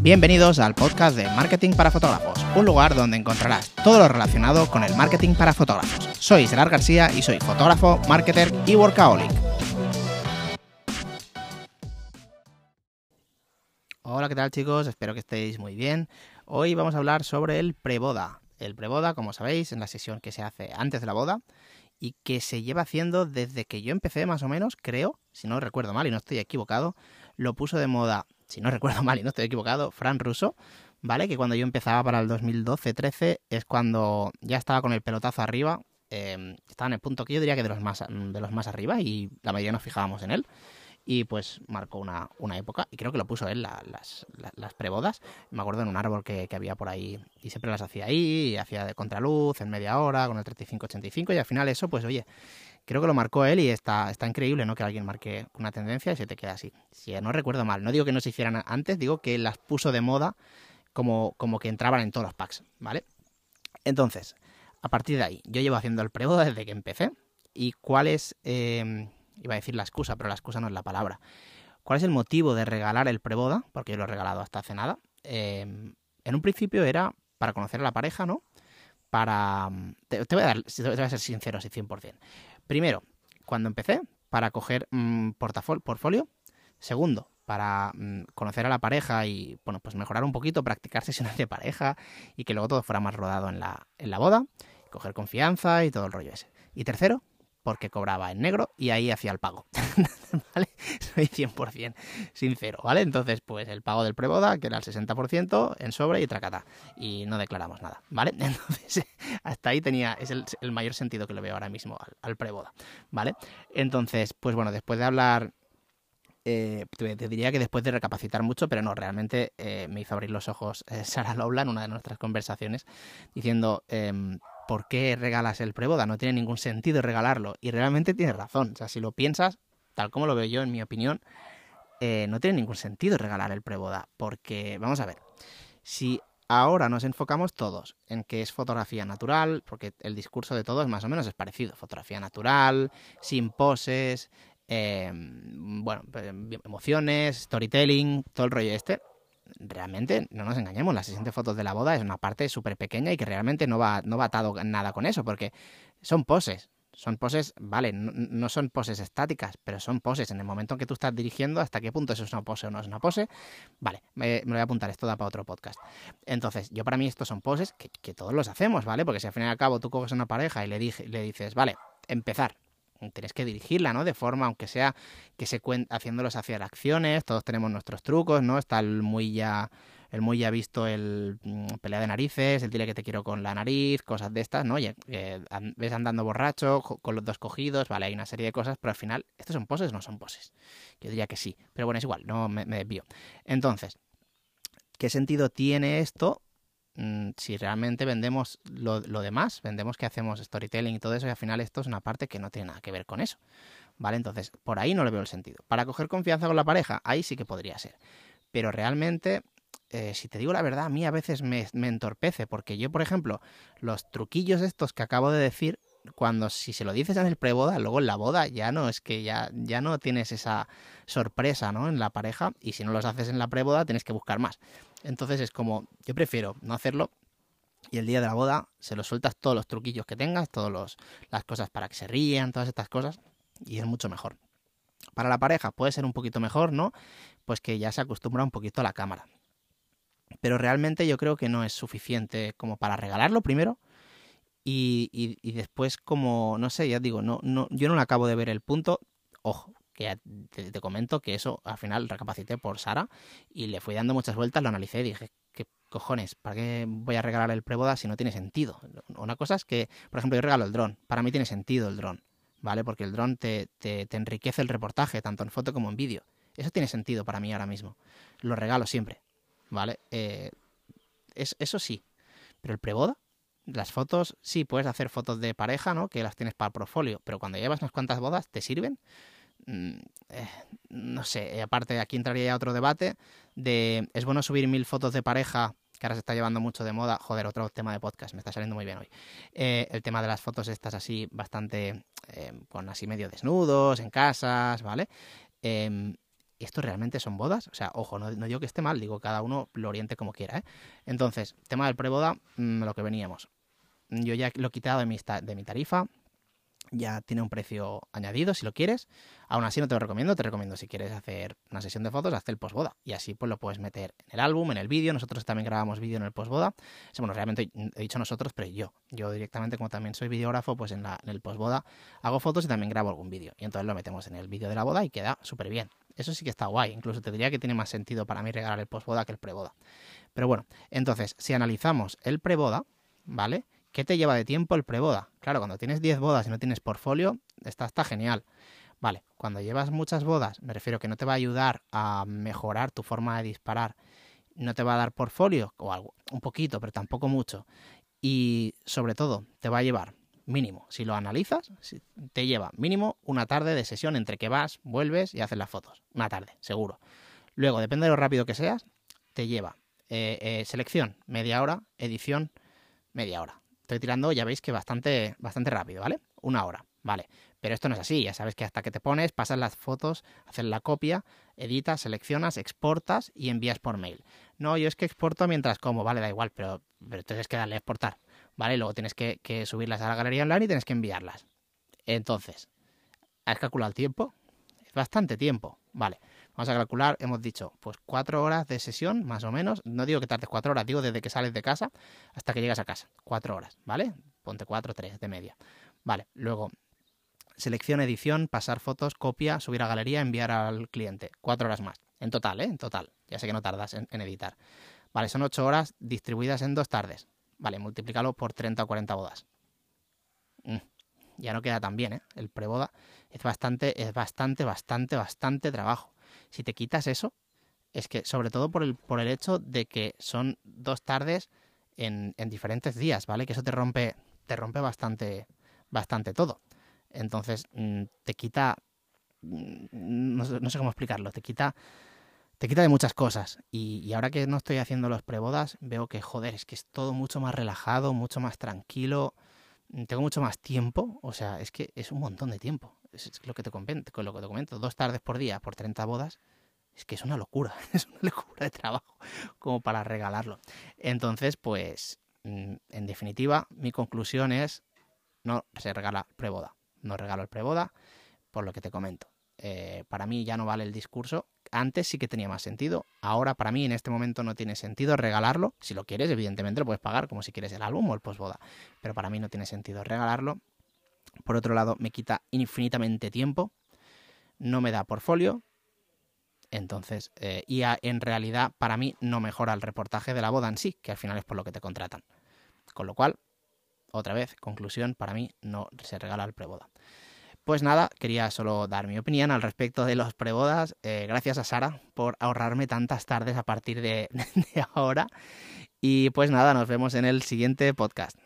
Bienvenidos al podcast de Marketing para Fotógrafos, un lugar donde encontrarás todo lo relacionado con el marketing para fotógrafos. Soy Gerard García y soy fotógrafo, marketer y workaholic. Hola, ¿qué tal chicos? Espero que estéis muy bien. Hoy vamos a hablar sobre el preboda. El preboda, como sabéis, en la sesión que se hace antes de la boda y que se lleva haciendo desde que yo empecé más o menos, creo, si no recuerdo mal y no estoy equivocado, lo puso de moda, si no recuerdo mal y no estoy equivocado, Fran Russo, ¿vale? Que cuando yo empezaba para el 2012-13 es cuando ya estaba con el pelotazo arriba, eh, estaba en el punto que yo diría que de los más, de los más arriba y la mayoría nos fijábamos en él y pues marcó una, una, época y creo que lo puso él las, las, las, prebodas. Me acuerdo en un árbol que, que, había por ahí y siempre las hacía ahí, y hacía de contraluz en media hora con el 35-85 y al final eso pues oye, creo que lo marcó él y está, está increíble ¿no? que alguien marque una tendencia y se te queda así. Si no recuerdo mal, no digo que no se hicieran antes, digo que las puso de moda como, como que entraban en todos los packs, ¿vale? Entonces, a partir de ahí, yo llevo haciendo el preboda desde que empecé y cuál es... Eh, iba a decir la excusa, pero la excusa no es la palabra. ¿Cuál es el motivo de regalar el preboda? Porque yo lo he regalado hasta hace nada. Eh, en un principio era para conocer a la pareja, ¿no? Para... Te, te voy a dar, te voy a ser sincero, así 100%. Primero, cuando empecé, para coger mmm. Segundo, para mmm, conocer a la pareja y, bueno, pues mejorar un poquito, practicar sesiones de pareja y que luego todo fuera más rodado en la, en la boda, coger confianza y todo el rollo ese. Y tercero, porque cobraba en negro y ahí hacía el pago. ¿Vale? Soy 100% sincero, ¿vale? Entonces, pues el pago del preboda, que era el 60% en sobre y tracata. Y no declaramos nada, ¿vale? Entonces, hasta ahí tenía, es el, mayor sentido que le veo ahora mismo al, preboda, ¿vale? Entonces, pues bueno, después de hablar... Eh, te, diría que después de recapacitar mucho, pero no, realmente eh, me hizo abrir los ojos eh, Sara Lobla en una de nuestras conversaciones, diciendo, em, ¿por qué regalas el preboda? No tiene ningún sentido regalarlo. Y realmente tienes razón. O sea, si lo piensas, tal como lo veo yo, en mi opinión, eh, no tiene ningún sentido regalar el preboda. Porque, vamos a ver, si ahora nos enfocamos todos en que es fotografía natural, porque el discurso de todos más o menos es parecido. Fotografía natural, sin poses, eh, bueno, emociones, storytelling, todo el rollo este realmente, no nos engañemos, la sesión de fotos de la boda es una parte súper pequeña y que realmente no va, no va atado nada con eso, porque son poses. Son poses, vale, no, son poses estáticas, pero son poses. En el momento en que tú estás dirigiendo, hasta qué punto eso es una pose o no es una pose, vale, me, lo voy a apuntar, esto da para otro podcast. Entonces, yo para mí estos son poses que, que, todos los hacemos, ¿vale? Porque si al fin y al cabo tú coges a una pareja y le, dije, le dices, vale, empezar, tienes que dirigirla, ¿no? De forma, aunque sea que se cuente haciéndolos hacia acciones, todos tenemos nuestros trucos, ¿no? Está el muy ya, el muy ya visto el mmm, pelea de narices, el dile que te quiero con la nariz, cosas de estas, ¿no? Oye, ves andando borracho, con los dos cogidos, vale, hay una serie de cosas, pero al final, ¿estos son poses no son poses? Yo diría que sí, pero bueno, es igual, no me, me desvío. Entonces, ¿qué sentido tiene esto Mm, si realmente vendemos lo, lo, demás, vendemos que hacemos storytelling y todo eso, y al final esto es una parte que no tiene nada que ver con eso. ¿Vale? Entonces, por ahí no le veo el sentido. Para coger confianza con la pareja, ahí sí que podría ser. Pero realmente, eh, si te digo la verdad, a mí a veces me, me entorpece, porque yo, por ejemplo, los truquillos estos que acabo de decir, cuando si se lo dices en el preboda, luego en la boda ya no es que ya, ya no tienes esa sorpresa ¿no? en la pareja y si no los haces en la preboda tienes que buscar más. Entonces es como, yo prefiero no hacerlo y el día de la boda se lo sueltas todos los truquillos que tengas, todas las cosas para que se rían, todas estas cosas y es mucho mejor. Para la pareja puede ser un poquito mejor, ¿no? Pues que ya se acostumbra un poquito a la cámara. Pero realmente yo creo que no es suficiente como para regalarlo primero y, y, y, después como, no sé, ya digo, no, no, yo no le acabo de ver el punto. Ojo, que te, te, comento que eso al final recapacité por Sara y le fui dando muchas vueltas, lo analicé y dije, ¿qué cojones? ¿Para qué voy a regalar el preboda si no tiene sentido? Una cosa es que, por ejemplo, yo regalo el dron. Para mí tiene sentido el dron, ¿vale? Porque el dron te, te, te enriquece el reportaje, tanto en foto como en vídeo. Eso tiene sentido para mí ahora mismo. Lo regalo siempre, ¿vale? Eh, es, eso sí. Pero el preboda, las fotos, sí, puedes hacer fotos de pareja, ¿no? Que las tienes para portfolio, pero cuando llevas unas cuantas bodas, ¿te sirven? Mm, eh, no sé, aparte aquí entraría ya otro debate de, ¿es bueno subir mil fotos de pareja? Que ahora se está llevando mucho de moda. Joder, otro tema de podcast, me está saliendo muy bien hoy. Eh, el tema de las fotos estas así, bastante, eh, con así medio desnudos, en casas, ¿vale? ¿esto realmente son bodas? O sea, ojo, no, digo que esté mal, digo cada uno lo oriente como quiera. ¿eh? Entonces, tema del preboda, mm, lo que veníamos. Yo ya lo he quitado de mi, de mi tarifa, ya tiene un precio añadido si lo quieres. Aún así no te lo recomiendo, te recomiendo si quieres hacer una sesión de fotos, hazte el postboda y así pues lo puedes meter en el álbum, en el vídeo. Nosotros también grabamos vídeo en el postboda. Bueno, realmente he dicho nosotros, pero yo, yo directamente como también soy videógrafo, pues en, la, en el postboda hago fotos y también grabo algún vídeo y entonces lo metemos en el vídeo de la boda y queda súper bien. Eso sí que está guay, incluso te diría que tiene más sentido para mí regalar el postboda que el preboda. Pero bueno, entonces si analizamos el preboda, ¿vale? ¿Qué te lleva de tiempo el preboda? Claro, cuando tienes 10 bodas y no tienes portfolio, está, está genial. Vale, cuando llevas muchas bodas, me refiero que no te va a ayudar a mejorar tu forma de disparar, no te va a dar portfolio, o algo, un poquito, pero tampoco mucho. Y sobre todo, te va a llevar mínimo, si lo analizas, te lleva mínimo una tarde de sesión entre que vas, vuelves y haces las fotos. Una tarde, seguro. Luego, depende de lo rápido que seas, te lleva eh, eh, selección, media hora, edición, media hora estoy tirando, ya veis que bastante, bastante rápido, ¿vale? Una hora, ¿vale? Pero esto no es así, ya sabes que hasta que te pones, pasas las fotos, haces la copia, editas, seleccionas, exportas y envías por mail. No, yo es que exporto mientras como, vale, da igual, pero, pero tienes que darle a exportar, ¿vale? Luego tienes que, que subirlas a la galería online y tienes que enviarlas. Entonces, ¿has calculado el tiempo? Es bastante tiempo, vale. Vamos a calcular, hemos dicho, pues cuatro horas de sesión, más o menos. No digo que tardes cuatro horas, digo desde que sales de casa hasta que llegas a casa. Cuatro horas, ¿vale? Ponte cuatro, tres de media. Vale, luego selección, edición, pasar fotos, copia, subir a galería, enviar al cliente. Cuatro horas más. En total, ¿eh? En total. Ya sé que no tardas en, editar. Vale, son ocho horas distribuidas en dos tardes. Vale, multiplícalo por 30 o 40 bodas. Mm, ya no queda tan bien, ¿eh? El preboda es bastante, es bastante, bastante, bastante trabajo. Si te quitas eso, es que sobre todo por el, por el hecho de que son dos tardes en, en diferentes días, ¿vale? Que eso te rompe, te rompe bastante, bastante todo. Entonces, mm, te quita, mm, no, sé cómo explicarlo, te quita, te quita de muchas cosas. Y, y, ahora que no estoy haciendo los prebodas, veo que, joder, es que es todo mucho más relajado, mucho más tranquilo, mm, tengo mucho más tiempo, o sea, es que es un montón de tiempo es lo que te comento, lo que te comento, dos tardes por día por 30 bodas, es que es una locura, es una locura de trabajo como para regalarlo. Entonces, pues, mm, en definitiva, mi conclusión es, no se regala preboda, no regalo el preboda, por lo que te comento. Eh, para mí ya no vale el discurso. Antes sí que tenía más sentido. Ahora para mí en este momento no tiene sentido regalarlo. Si lo quieres, evidentemente lo puedes pagar como si quieres el álbum o el postboda. Pero para mí no tiene sentido regalarlo por otro lado, me quita infinitamente tiempo, no me da portfolio, entonces, eh, y en realidad para mí no mejora el reportaje de la boda en sí, que al final es por lo que te contratan. Con lo cual, otra vez, conclusión, para mí no se regala el preboda. Pues nada, quería solo dar mi opinión al respecto de los prebodas. Eh, gracias a Sara por ahorrarme tantas tardes a partir de ahora. Y pues nada, nos vemos en el siguiente podcast.